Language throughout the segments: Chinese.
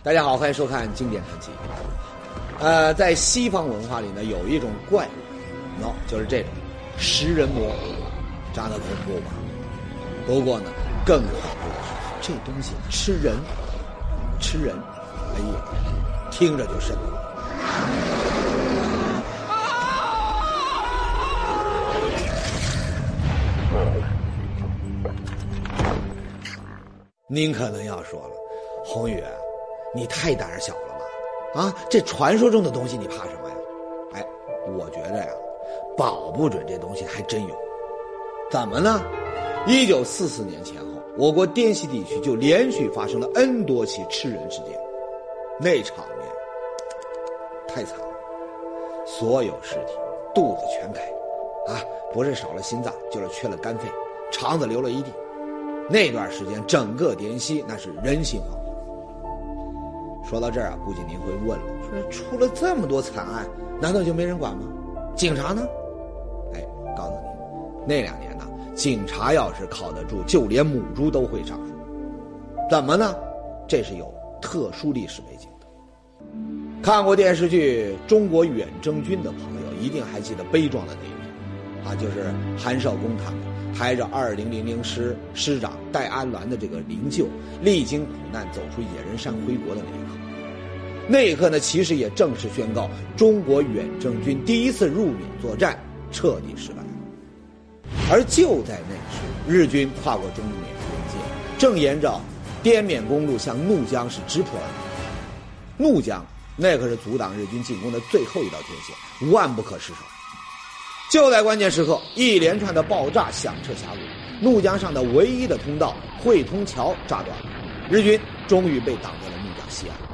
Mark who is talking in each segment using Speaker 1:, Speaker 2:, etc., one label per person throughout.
Speaker 1: 大家好，欢迎收看《经典传奇》。呃，在西方文化里呢，有一种怪物，喏、就是这种食人魔，长得恐怖吧？不过呢，更恐怖的是，这东西吃人，吃人，哎呀，听着就瘆。您可能要说了，宏宇，你太胆小了吧？啊，这传说中的东西你怕什么呀？哎，我觉着呀，保不准这东西还真有。怎么呢？一九四四年前后，我国滇西地区就连续发生了 N 多起吃人事件，那场面太惨了，所有尸体肚子全开，啊，不是少了心脏，就是缺了肝肺，肠子流了一地。那段时间，整个滇西那是人心惶惶。说到这儿啊，估计您会问了：说出了这么多惨案，难道就没人管吗？警察呢？哎，告诉你，那两年呢，警察要是靠得住，就连母猪都会上树。怎么呢？这是有特殊历史背景的。看过电视剧《中国远征军》的朋友，一定还记得悲壮的那一幕，啊，就是韩少功他们。抬着二零零零师师长戴安澜的这个灵柩，历经苦难走出野人山回国的那一刻，那一刻呢，其实也正式宣告中国远征军第一次入缅作战彻底失败。而就在那时，日军跨过中缅边界，正沿着滇缅公路向怒江是直扑而来。怒江那可是阻挡日军进攻的最后一道天线，万不可失手。就在关键时刻，一连串的爆炸响彻峡谷，怒江上的唯一的通道汇通桥炸断了，日军终于被挡在了怒江西岸。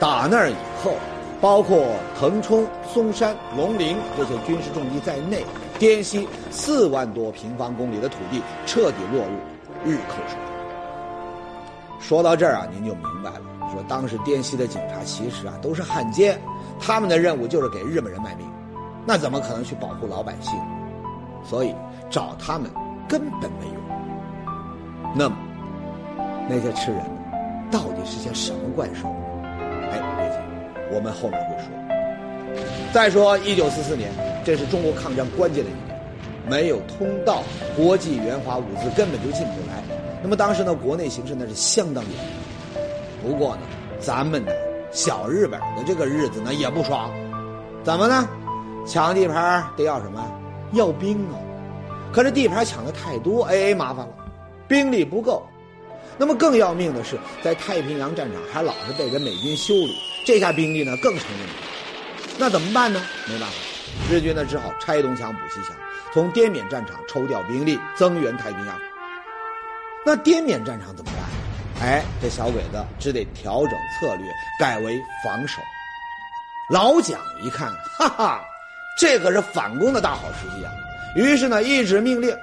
Speaker 1: 打那儿以后，包括腾冲、松山、龙陵这些军事重地在内，滇西四万多平方公里的土地彻底落入日寇手中。说到这儿啊，您就明白了，说当时滇西的警察其实啊都是汉奸，他们的任务就是给日本人卖命。那怎么可能去保护老百姓？所以找他们根本没用。那么那些吃人到底是些什么怪兽？我们后面会说。再说，一九四四年，这是中国抗战关键的一年，没有通道，国际援华物资根本就进不来。那么当时呢，国内形势那是相当严峻。不过呢，咱们呢，小日本的这个日子呢也不爽，怎么呢？抢地盘得要什么？要兵啊！可是地盘抢的太多，哎，麻烦了，兵力不够。那么更要命的是，在太平洋战场还老是被人美军修理，这下兵力呢更成问题。那怎么办呢？没办法，日军呢只好拆东墙补西墙，从滇缅战场抽调兵力增援太平洋。那滇缅战场怎么办？哎，这小鬼子只得调整策略，改为防守。老蒋一看，哈哈。这可是反攻的大好时机啊！于是呢，一纸命令，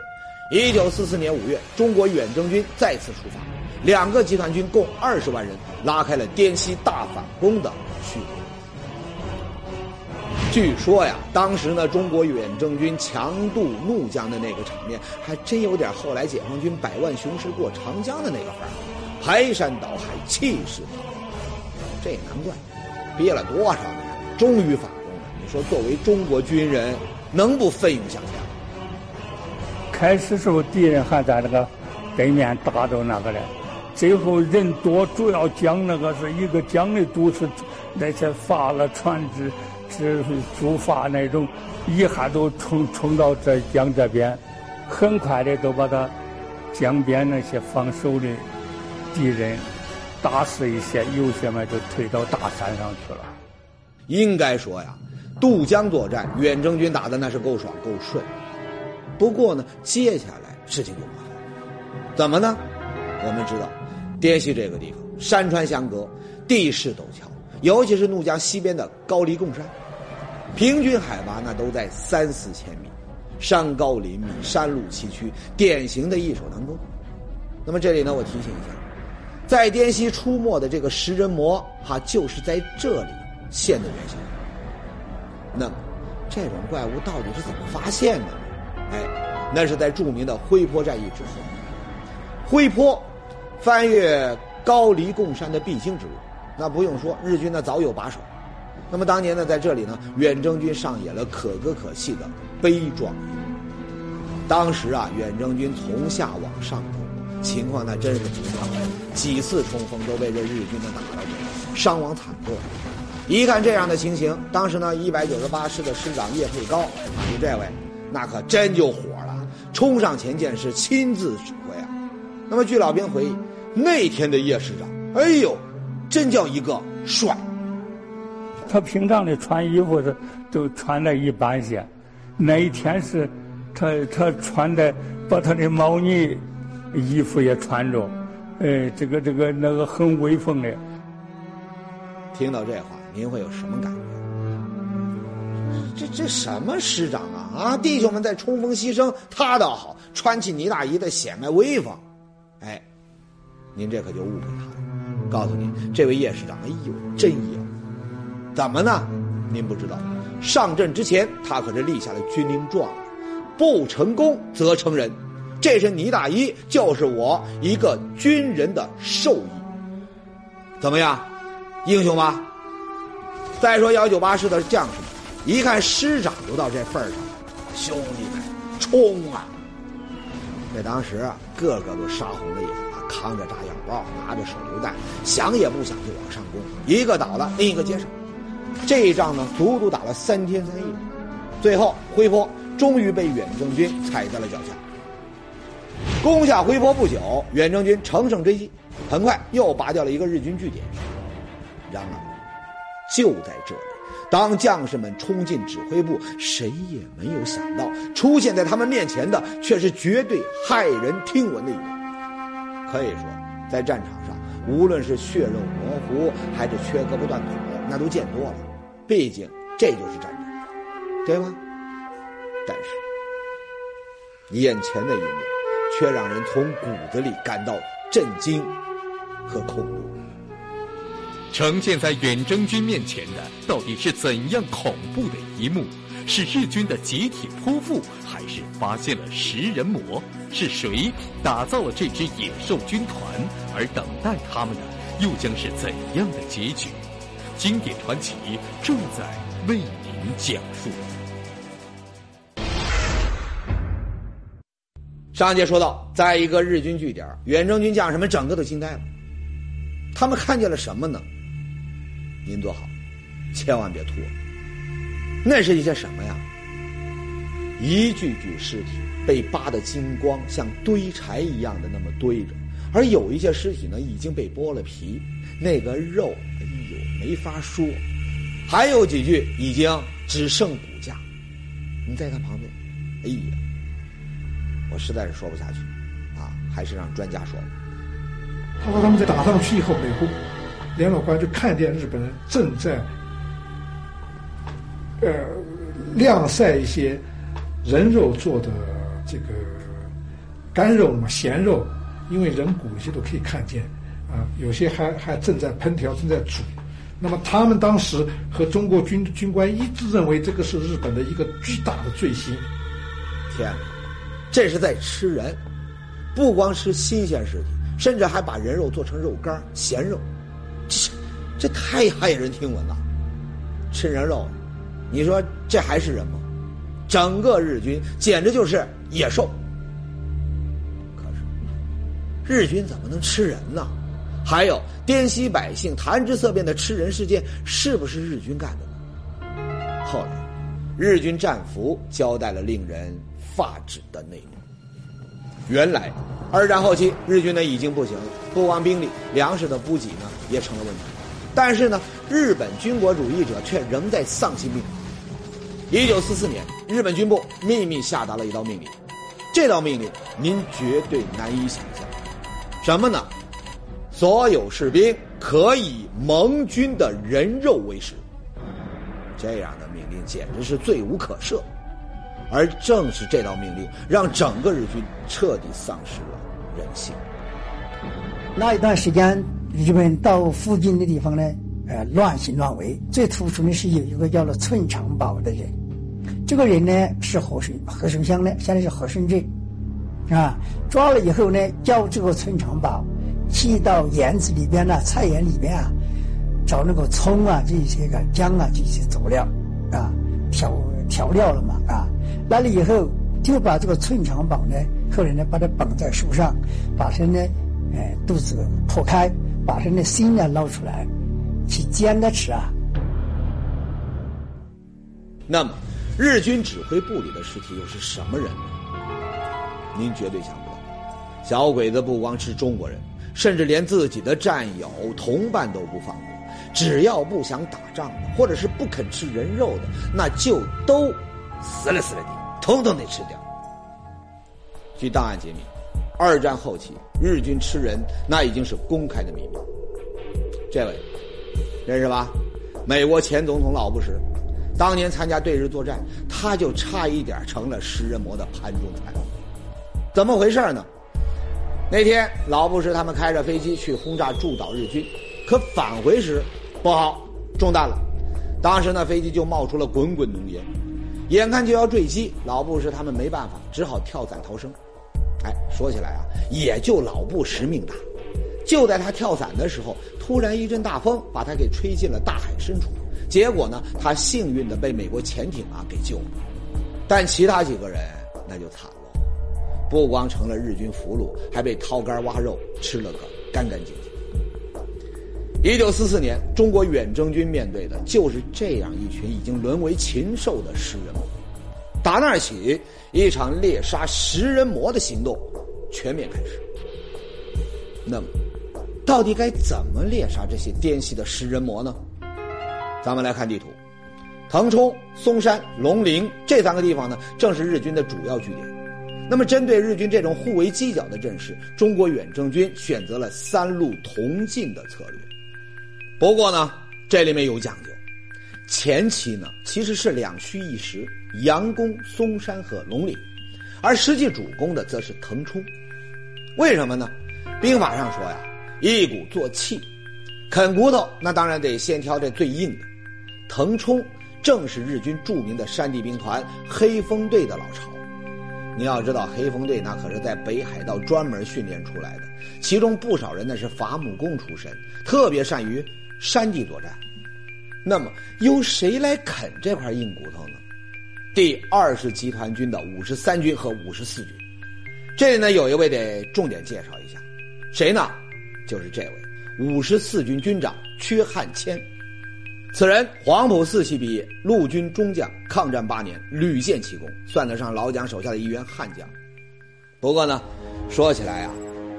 Speaker 1: 一九四四年五月，中国远征军再次出发，两个集团军共二十万人，拉开了滇西大反攻的序幕。据说呀，当时呢，中国远征军强渡怒江的那个场面，还真有点后来解放军百万雄师过长江的那个范儿，排山倒海，气势磅礴。这也难怪，憋了多少年，终于反攻了。你。说作为中国军人，能不奋勇向前？
Speaker 2: 开始时候敌人还在那个对面打着那个嘞，最后人多，主要江那个是一个江的都是那些发了船只，是竹筏那种，一下都冲冲到这江这边，很快的都把他江边那些防守的敌人打死一些，有些嘛就退到大山上去了。
Speaker 1: 应该说呀。渡江作战，远征军打的那是够爽够顺。不过呢，接下来事情就麻烦。怎么呢？我们知道，滇西这个地方山川相隔，地势陡峭，尤其是怒江西边的高黎贡山，平均海拔那都在三四千米，山高林密，山路崎岖，典型的易守难攻。那么这里呢，我提醒一下，在滇西出没的这个食人魔，哈，就是在这里现的原型。那么，这种怪物到底是怎么发现的呢？哎，那是在著名的灰坡战役之后。灰坡，翻越高黎贡山的必经之路。那不用说，日军呢早有把守。那么当年呢，在这里呢，远征军上演了可歌可泣的悲壮。当时啊，远征军从下往上攻，情况那真是不妙，几次冲锋都被这日军呢打了，伤亡惨重。一看这样的情形，当时呢，一百九十八师的师长叶佩高，就这位，那可真就火了，冲上前线是亲自指挥啊。那么据老兵回忆，那天的叶师长，哎呦，真叫一个帅。
Speaker 2: 他平常的穿衣服是都穿的一般些，那一天是，他他穿的把他的毛呢衣服也穿着，哎，这个这个那个很威风的。
Speaker 1: 听到这话，您会有什么感觉？这这什么师长啊啊！弟兄们在冲锋牺牲，他倒好，穿起呢大衣的显摆威风。哎，您这可就误会他了。告诉您，这位叶师长，哎呦，真野。怎么呢？您不知道，上阵之前他可是立下了军令状，不成功则成仁。这身呢大衣就是我一个军人的寿衣。怎么样，英雄吧？再说幺九八师的将士们，一看师长都到这份儿上了，兄弟们，冲啊！在当时个个都杀红了眼，扛着炸药包，拿着手榴弹，想也不想就往上攻，一个倒了，另一个接上。这一仗呢，足足打了三天三夜，最后辉坡终于被远征军踩在了脚下。攻下辉坡不久，远征军乘胜追击，很快又拔掉了一个日军据点。然而，就在这里，当将士们冲进指挥部，谁也没有想到，出现在他们面前的却是绝对骇人听闻的一幕。可以说，在战场上，无论是血肉模糊，还是缺胳膊断腿的，那都见多了。毕竟这就是战争，对吗？但是眼前的一幕，却让人从骨子里感到震惊和恐怖。
Speaker 3: 呈现在远征军面前的，到底是怎样恐怖的一幕？是日军的集体剖腹，还是发现了食人魔？是谁打造了这支野兽军团？而等待他们的，又将是怎样的结局？经典传奇正在为您讲述。
Speaker 1: 上节说到，在一个日军据点，远征军将士们整个都惊呆了。他们看见了什么呢？您坐好，千万别吐。那是一些什么呀？一具具尸体被扒得精光，像堆柴一样的那么堆着，而有一些尸体呢，已经被剥了皮，那个肉。哎呦没法说，还有几句已经只剩骨架。你在他旁边，哎呀，我实在是说不下去，啊，还是让专家说吧。
Speaker 4: 他说他们在打上去以后，美国联络官就看见日本人正在，呃，晾晒一些人肉做的这个干肉嘛，咸肉，因为人骨一些都可以看见，啊，有些还还正在烹调，正在煮。那么他们当时和中国军军官一致认为，这个是日本的一个巨大的罪行。
Speaker 1: 天，这是在吃人，不光吃新鲜尸体，甚至还把人肉做成肉干、咸肉，这这太骇人听闻了。吃人肉，你说这还是人吗？整个日军简直就是野兽。可是，日军怎么能吃人呢？还有滇西百姓谈之色变的吃人事件，是不是日军干的呢？后来，日军战俘交代了令人发指的内容。原来，二战后期，日军呢已经不行了，不光兵力、粮食的补给呢也成了问题。但是呢，日本军国主义者却仍在丧心病狂。一九四四年，日本军部秘密下达了一道命令，这道命令您绝对难以想象，什么呢？所有士兵可以盟军的人肉为食，这样的命令简直是罪无可赦。而正是这道命令，让整个日军彻底丧失了人性。
Speaker 5: 那一段时间，日本到附近的地方呢，呃，乱行乱为。最突出的是有一个叫做村长宝的人，这个人呢是和顺和顺乡的，现在是和顺镇，啊，抓了以后呢，叫这个村长宝。去到园子里边呢，菜园里边啊，找那个葱啊，这些个姜啊，这些佐料啊，调调料了嘛啊，来了以后就把这个寸长宝呢，后来呢把它绑在树上，把它呢，呃，肚子破开，把他的心呢捞出来，去煎着吃啊。
Speaker 1: 那么，日军指挥部里的尸体又是什么人呢？您绝对想不到，小鬼子不光吃中国人，甚至连自己的战友、同伴都不放过。只要不想打仗的，或者是不肯吃人肉的，那就都死了死了的，统统得吃掉。据档案揭秘，二战后期日军吃人那已经是公开的秘密。这位认识吧？美国前总统老布什。当年参加对日作战，他就差一点成了食人魔的盘中餐。怎么回事呢？那天老布什他们开着飞机去轰炸驻岛日军，可返回时不好，中弹了。当时那飞机就冒出了滚滚浓烟，眼看就要坠机，老布什他们没办法，只好跳伞逃生。哎，说起来啊，也就老布什命大。就在他跳伞的时候，突然一阵大风把他给吹进了大海深处。结果呢，他幸运的被美国潜艇啊给救了，但其他几个人那就惨了，不光成了日军俘虏，还被掏肝挖肉吃了个干干净净。一九四四年，中国远征军面对的就是这样一群已经沦为禽兽的食人魔。打那儿起，一场猎杀食人魔的行动全面开始。那么，到底该怎么猎杀这些滇西的食人魔呢？咱们来看地图，腾冲、嵩山、龙陵这三个地方呢，正是日军的主要据点。那么，针对日军这种互为犄角的阵势，中国远征军选择了三路同进的策略。不过呢，这里面有讲究，前期呢其实是两虚一实，佯攻松山和龙陵，而实际主攻的则是腾冲。为什么呢？兵法上说呀，一鼓作气，啃骨头，那当然得先挑这最硬的。腾冲正是日军著名的山地兵团黑风队的老巢。你要知道，黑风队那可是在北海道专门训练出来的，其中不少人那是伐木工出身，特别善于山地作战。那么，由谁来啃这块硬骨头呢？第二十集团军的五十三军和五十四军。这里呢，有一位得重点介绍一下，谁呢？就是这位五十四军军长缺汉谦。此人黄埔四期毕业，陆军中将，抗战八年屡建奇功，算得上老蒋手下的一员悍将。不过呢，说起来啊，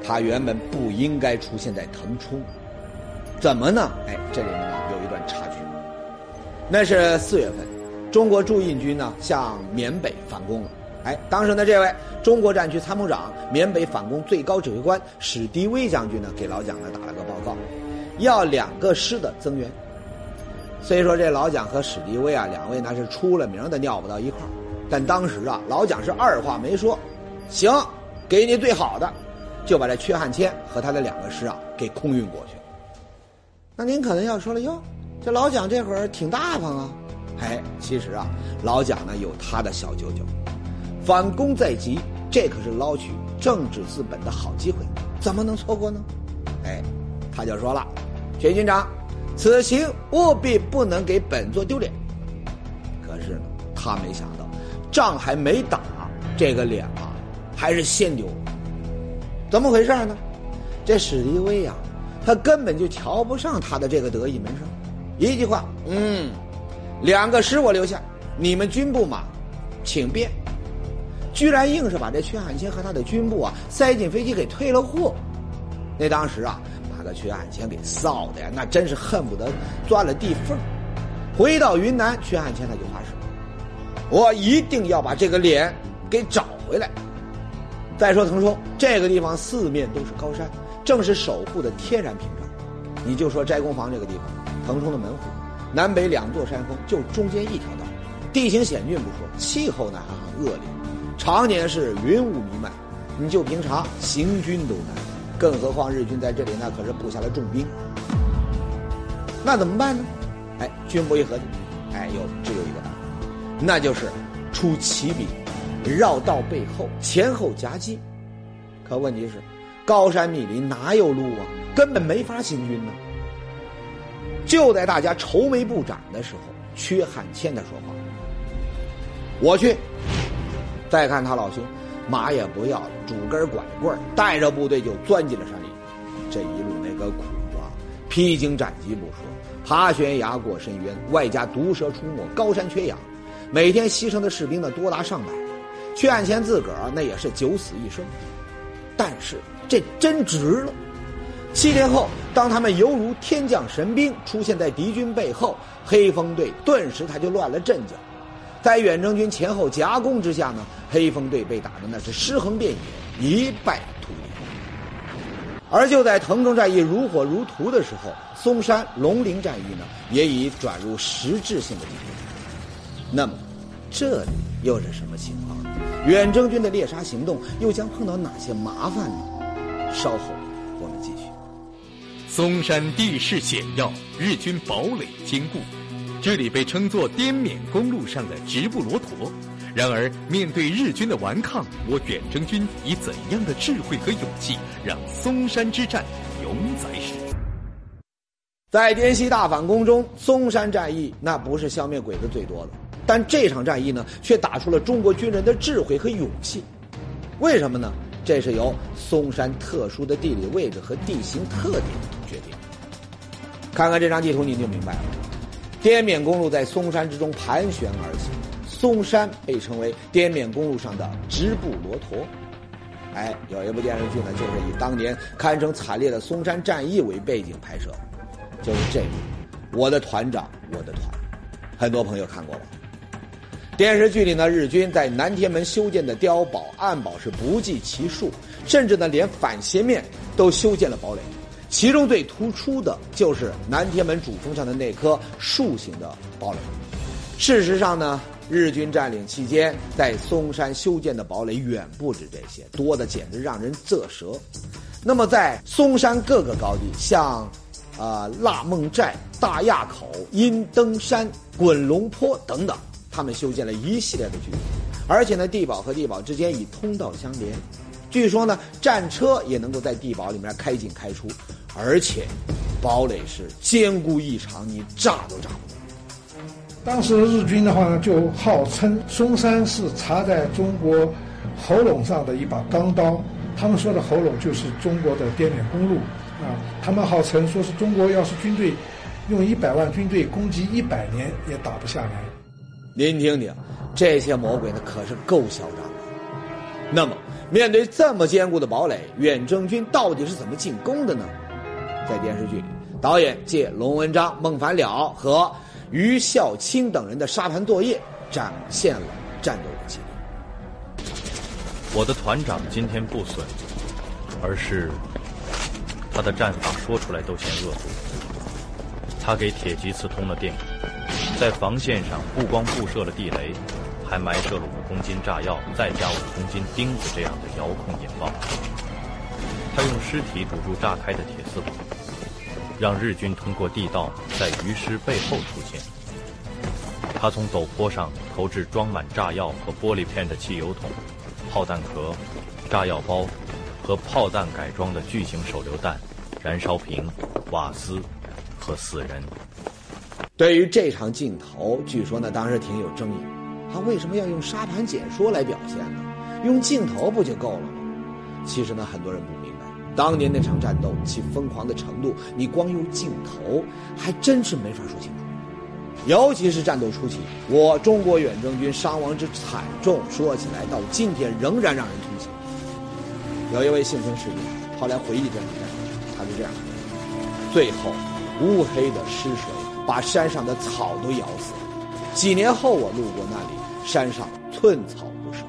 Speaker 1: 他原本不应该出现在腾冲，怎么呢？哎，这里面呢有一段插曲。那是四月份，中国驻印军呢向缅北反攻了。哎，当时呢这位中国战区参谋长、缅北反攻最高指挥官史迪威将军呢给老蒋呢打了个报告，要两个师的增援。虽说这老蒋和史迪威啊两位那是出了名的尿不到一块儿，但当时啊老蒋是二话没说，行，给你最好的，就把这缺汉谦和他的两个师啊给空运过去。那您可能要说了哟，这老蒋这会儿挺大方啊，哎，其实啊老蒋呢有他的小九九，反攻在即，这可是捞取政治资本的好机会，怎么能错过呢？哎，他就说了，薛军长。此行务必不能给本座丢脸。可是呢，他没想到，仗还没打，这个脸啊，还是先丢。怎么回事呢？这史迪威呀，他根本就瞧不上他的这个得意门生。一句话，嗯，两个师我留下，你们军部嘛，请便。居然硬是把这薛汉卿和他的军部啊塞进飞机给退了货。那当时啊。缺汉谦给臊的呀，那真是恨不得钻了地缝。回到云南，缺汉谦他就发誓，我一定要把这个脸给找回来。再说腾冲这个地方，四面都是高山，正是守护的天然屏障。你就说斋公房这个地方，腾冲的门户，南北两座山峰，就中间一条道，地形险峻不说，气候呢还很恶劣，常年是云雾弥漫，你就平常行军都难。更何况日军在这里那可是布下了重兵，那怎么办呢？哎，军部一合计，哎，有只有一个办法，那就是出奇兵，绕道背后，前后夹击。可问题是，高山密林哪有路啊？根本没法行军呢。就在大家愁眉不展的时候，缺汉谦他说话：“我去。”再看他老兄，马也不要了，拄根拐棍带着部队就钻进了山里。这一路那个苦啊，披荆斩棘不说，爬悬崖过深渊，外加毒蛇出没，高山缺氧，每天牺牲的士兵呢多达上百。薛汉谦自个儿那也是九死一生，但是这真值了。七天后，当他们犹如天降神兵出现在敌军背后，黑风队顿时他就乱了阵脚。在远征军前后夹攻之下呢，黑风队被打的那是尸横遍野，一败涂地。而就在腾冲战役如火如荼的时候，松山龙陵战役呢也已转入实质性的地步。那么，这里又是什么情况？远征军的猎杀行动又将碰到哪些麻烦呢？稍后。
Speaker 3: 嵩山地势险要，日军堡垒坚固，这里被称作滇缅公路上的直布罗陀。然而，面对日军的顽抗，我远征军以怎样的智慧和勇气，让嵩山之战永载史？
Speaker 1: 在滇西大反攻中，嵩山战役那不是消灭鬼子最多的，但这场战役呢，却打出了中国军人的智慧和勇气。为什么呢？这是由嵩山特殊的地理位置和地形特点。看看这张地图，你就明白了。滇缅公路在嵩山之中盘旋而行，嵩山被称为滇缅公路上的直布罗陀。哎，有一部电视剧呢，就是以当年堪称惨烈的嵩山战役为背景拍摄，就是这部《我的团长我的团》，很多朋友看过吧？电视剧里呢，日军在南天门修建的碉堡、暗堡是不计其数，甚至呢，连反斜面都修建了堡垒。其中最突出的就是南天门主峰上的那颗竖形的堡垒。事实上呢，日军占领期间在嵩山修建的堡垒远不止这些，多的简直让人啧舌。那么在嵩山各个高地，像啊腊梦寨、大垭口、阴登山、滚龙坡等等，他们修建了一系列的据点，而且呢，地堡和地堡之间以通道相连。据说呢，战车也能够在地堡里面开进开出，而且堡垒是坚固异常，你炸都炸不动。
Speaker 4: 当时日军的话呢，就号称嵩山是插在中国喉咙上的一把钢刀。他们说的喉咙就是中国的滇缅公路啊。他们号称说是中国要是军队用一百万军队攻击一百年也打不下来。
Speaker 1: 您听听，这些魔鬼呢可是够嚣张的。那么。面对这么坚固的堡垒，远征军到底是怎么进攻的呢？在电视剧里，导演借龙文章、孟凡了和于孝清等人的沙盘作业，展现了战斗的机理。
Speaker 6: 我的团长今天不损，而是他的战法说出来都嫌恶毒。他给铁骑刺通了电，在防线上不光布设了地雷。还埋设了五公斤炸药，再加五公斤钉子这样的遥控引爆。他用尸体堵住炸开的铁丝网，让日军通过地道在鱼尸背后出现。他从陡坡上投掷装满炸药和玻璃片的汽油桶、炮弹壳、炸药包和炮弹改装的巨型手榴弹、燃烧瓶、瓦斯和死人。
Speaker 1: 对于这场镜头，据说呢当时挺有争议。他为什么要用沙盘解说来表现呢？用镜头不就够了吗？其实呢，很多人不明白，当年那场战斗其疯狂的程度，你光用镜头还真是没法说清楚。尤其是战斗初期，我中国远征军伤亡之惨重，说起来到今天仍然让人痛心。有一位幸存士兵后来回忆这场战斗，他是这样：最后，乌黑的尸水把山上的草都咬死了。几年后，我路过那里，山上寸草不生。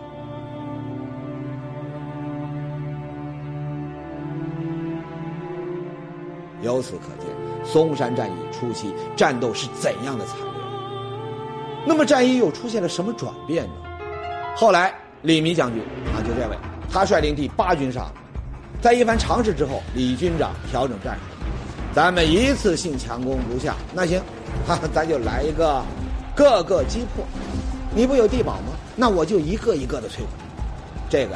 Speaker 1: 由此可见，嵩山战役初期战斗是怎样的惨烈。那么，战役又出现了什么转变呢？后来，李弥将军啊，就这位，他率领第八军上，在一番尝试之后，李军长调整战术，咱们一次性强攻不下，那行，哈哈，咱就来一个。各个击破，你不有地堡吗？那我就一个一个的摧毁。这个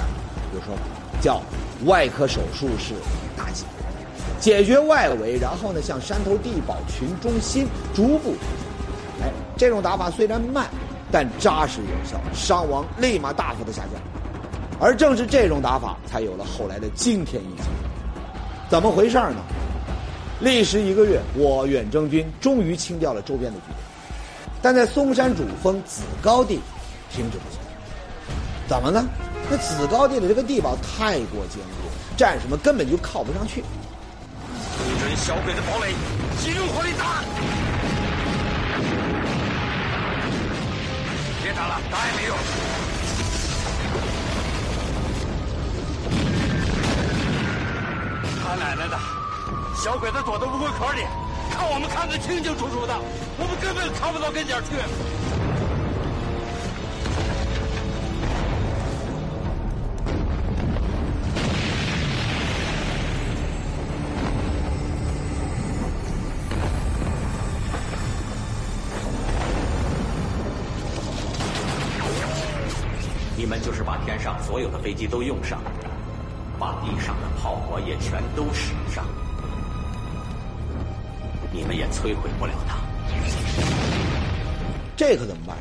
Speaker 1: 有说法叫外科手术式打击，解决外围，然后呢向山头地堡群中心逐步。哎，这种打法虽然慢，但扎实有效，伤亡立马大幅的下降。而正是这种打法，才有了后来的惊天一击。怎么回事呢？历时一个月，我远征军终于清掉了周边的据点，但在嵩山主峰子高地停止不前。怎么呢？那子高地的这个地堡太过坚固，战士们根本就靠不上去。
Speaker 7: 对准小鬼的堡垒，集中火力打！别打了，打也没用。他奶奶的，小鬼子躲在乌龟壳里，看我们看得清清楚楚的，我们根本看不到跟前去。
Speaker 8: 你们就是把天上所有的飞机都用上，把地上的炮火也全都使上，你们也摧毁不了他。
Speaker 1: 这可怎么办？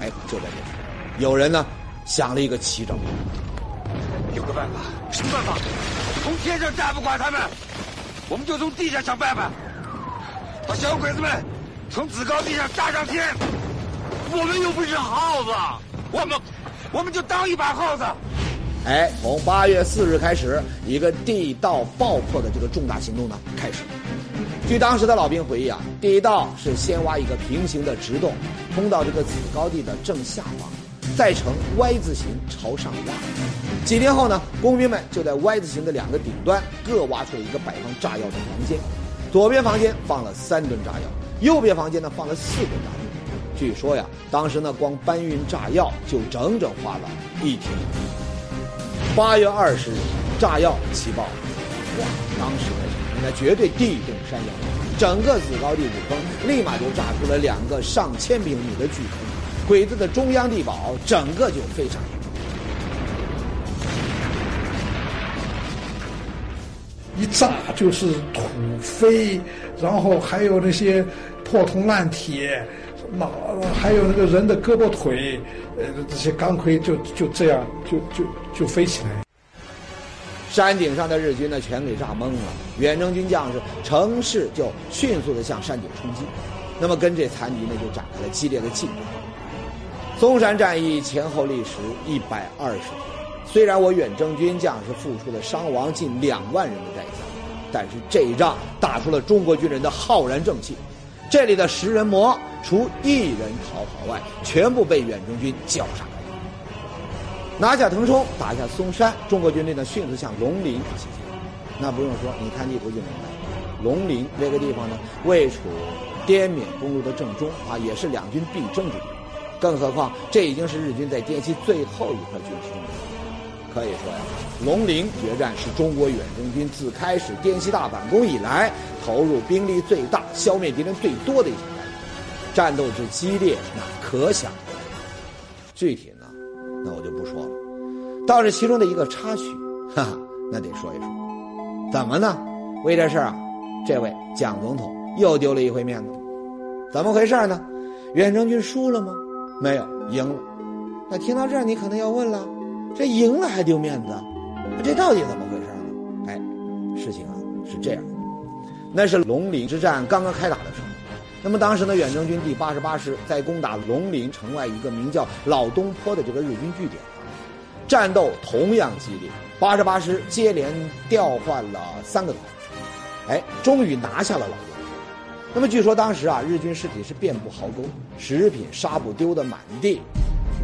Speaker 1: 哎，就在这时，有人呢想了一个奇招。
Speaker 7: 有个办法，什么办法？从天上炸不垮他们，我们就从地下想办法，把小鬼子们从子高地上炸上天。我们又不是耗子，我们我们就当一把耗子。
Speaker 1: 哎，从八月四日开始，一个地道爆破的这个重大行动呢开始。据当时的老兵回忆啊，地道是先挖一个平行的直洞，通到这个子高地的正下方，再呈 Y 字形朝上挖。几天后呢，工兵们就在 Y 字形的两个顶端各挖出了一个摆放炸药的房间，左边房间放了三吨炸药，右边房间呢放了四吨炸药。据说呀，当时呢光搬运炸药就整整花了一天。八月二十日，炸药起爆，哇！当时的人那绝对地动山摇，整个子高地主峰立马就炸出了两个上千平米的巨坑，鬼子的中央地堡整个就非常。
Speaker 4: 一炸就是土飞，然后还有那些破铜烂铁，脑还有那个人的胳膊腿，呃，这些钢盔就就这样就就就飞起来。
Speaker 1: 山顶上的日军呢，全给炸懵了。远征军将士乘势就迅速的向山顶冲击，那么跟这残敌呢就展开了激烈的竞争。松山战役前后历时一百二十天，虽然我远征军将士付出了伤亡近两万人的代价，但是这一仗打出了中国军人的浩然正气。这里的食人魔除一人逃跑外，全部被远征军绞杀。拿下腾冲，打下嵩山，中国军队呢迅速向龙陵西进。那不用说，你看地图就明白。龙陵这个地方呢，位处滇缅公路的正中啊，也是两军必争之地。更何况，这已经是日军在滇西最后一块军事重地。可以说呀，龙陵决战是中国远征军自开始滇西大反攻以来投入兵力最大、消灭敌人最多的一场战斗，战斗之激烈，那可想而知。具体，那我就不说了。倒是其中的一个插曲，哈哈，那得说一说。怎么呢？为这事儿啊，这位蒋总统又丢了一回面子。怎么回事呢？远征军输了吗？没有，赢了。那听到这儿，你可能要问了：这赢了还丢面子？这到底怎么回事呢？哎，事情啊是这样，那是龙陵之战刚刚开打的时候，那么当时呢，远征军第八十八师在攻打龙陵城外一个名叫老东坡的这个日军据点。战斗同样激烈，八十八师接连调换了三个团，哎，终于拿下了老东坡。那么据说当时啊，日军尸体是遍布壕沟，食品纱布丢得满地。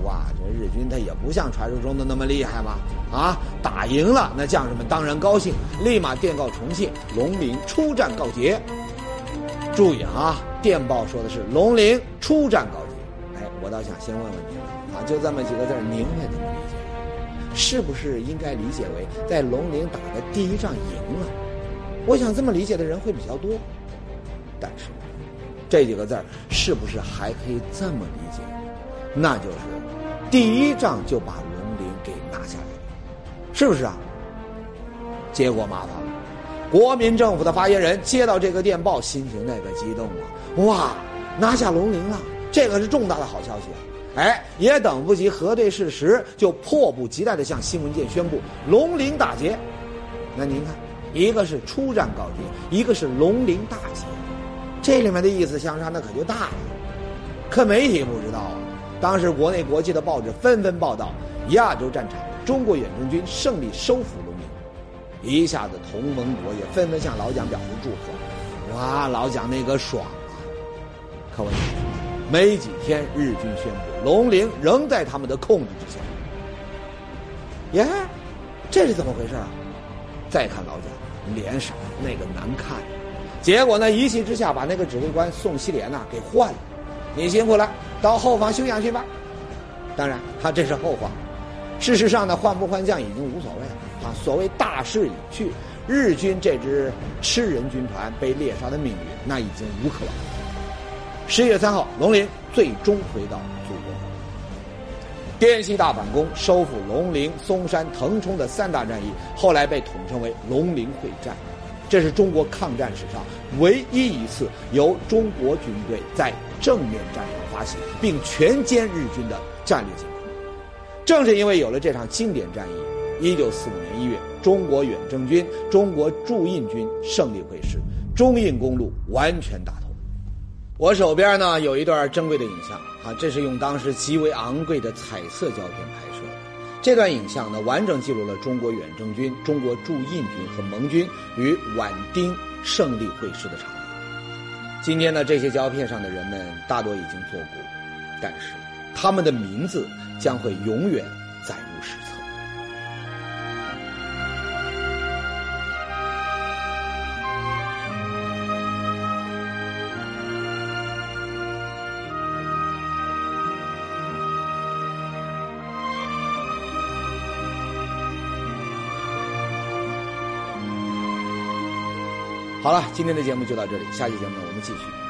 Speaker 1: 哇，这日军他也不像传说中的那么厉害嘛！啊，打赢了，那将士们当然高兴，立马电告重庆，龙陵出战告捷。注意啊，电报说的是龙陵出战告捷。哎，我倒想先问问您啊，就这么几个字，您会怎么理解？是不是应该理解为在龙陵打的第一仗赢了？我想这么理解的人会比较多。但是，这几个字儿是不是还可以这么理解？那就是第一仗就把龙陵给拿下来了，是不是啊？结果麻烦，国民政府的发言人接到这个电报，心情那个激动啊！哇，拿下龙陵了，这可是重大的好消息啊！哎，也等不及核对事实，就迫不及待地向新闻界宣布龙陵大捷。那您看，一个是出战告捷，一个是龙陵大捷，这里面的意思相差那可就大了。可媒体不知道啊，当时国内国际的报纸纷纷报道亚洲战场中国远征军胜利收复，一下子同盟国也纷纷向老蒋表示祝贺。哇，老蒋那个爽啊！可问题。没几天，日军宣布龙陵仍在他们的控制之下。耶，这是怎么回事啊？再看老蒋脸上那个难看，结果呢，一气之下把那个指挥官宋希濂呐给换了。你辛苦了，到后方休养去吧。当然，他这是后话。事实上呢，换不换将已经无所谓了啊。所谓大势已去，日军这支吃人军团被猎杀的命运，那已经无可挽回。十一月三号，龙陵最终回到祖国。滇西大反攻，收复龙陵、松山、腾冲的三大战役，后来被统称为龙陵会战。这是中国抗战史上唯一一次由中国军队在正面战场发起，并全歼日军的战略进攻。正是因为有了这场经典战役，一九四五年一月，中国远征军、中国驻印军胜利会师，中印公路完全打通。我手边呢有一段珍贵的影像啊，这是用当时极为昂贵的彩色胶片拍摄的。这段影像呢，完整记录了中国远征军、中国驻印军和盟军与皖丁胜利会师的场面。今天呢，这些胶片上的人们大多已经作古，但是他们的名字将会永远载入史册。今天的节目就到这里，下期节目呢我们继续。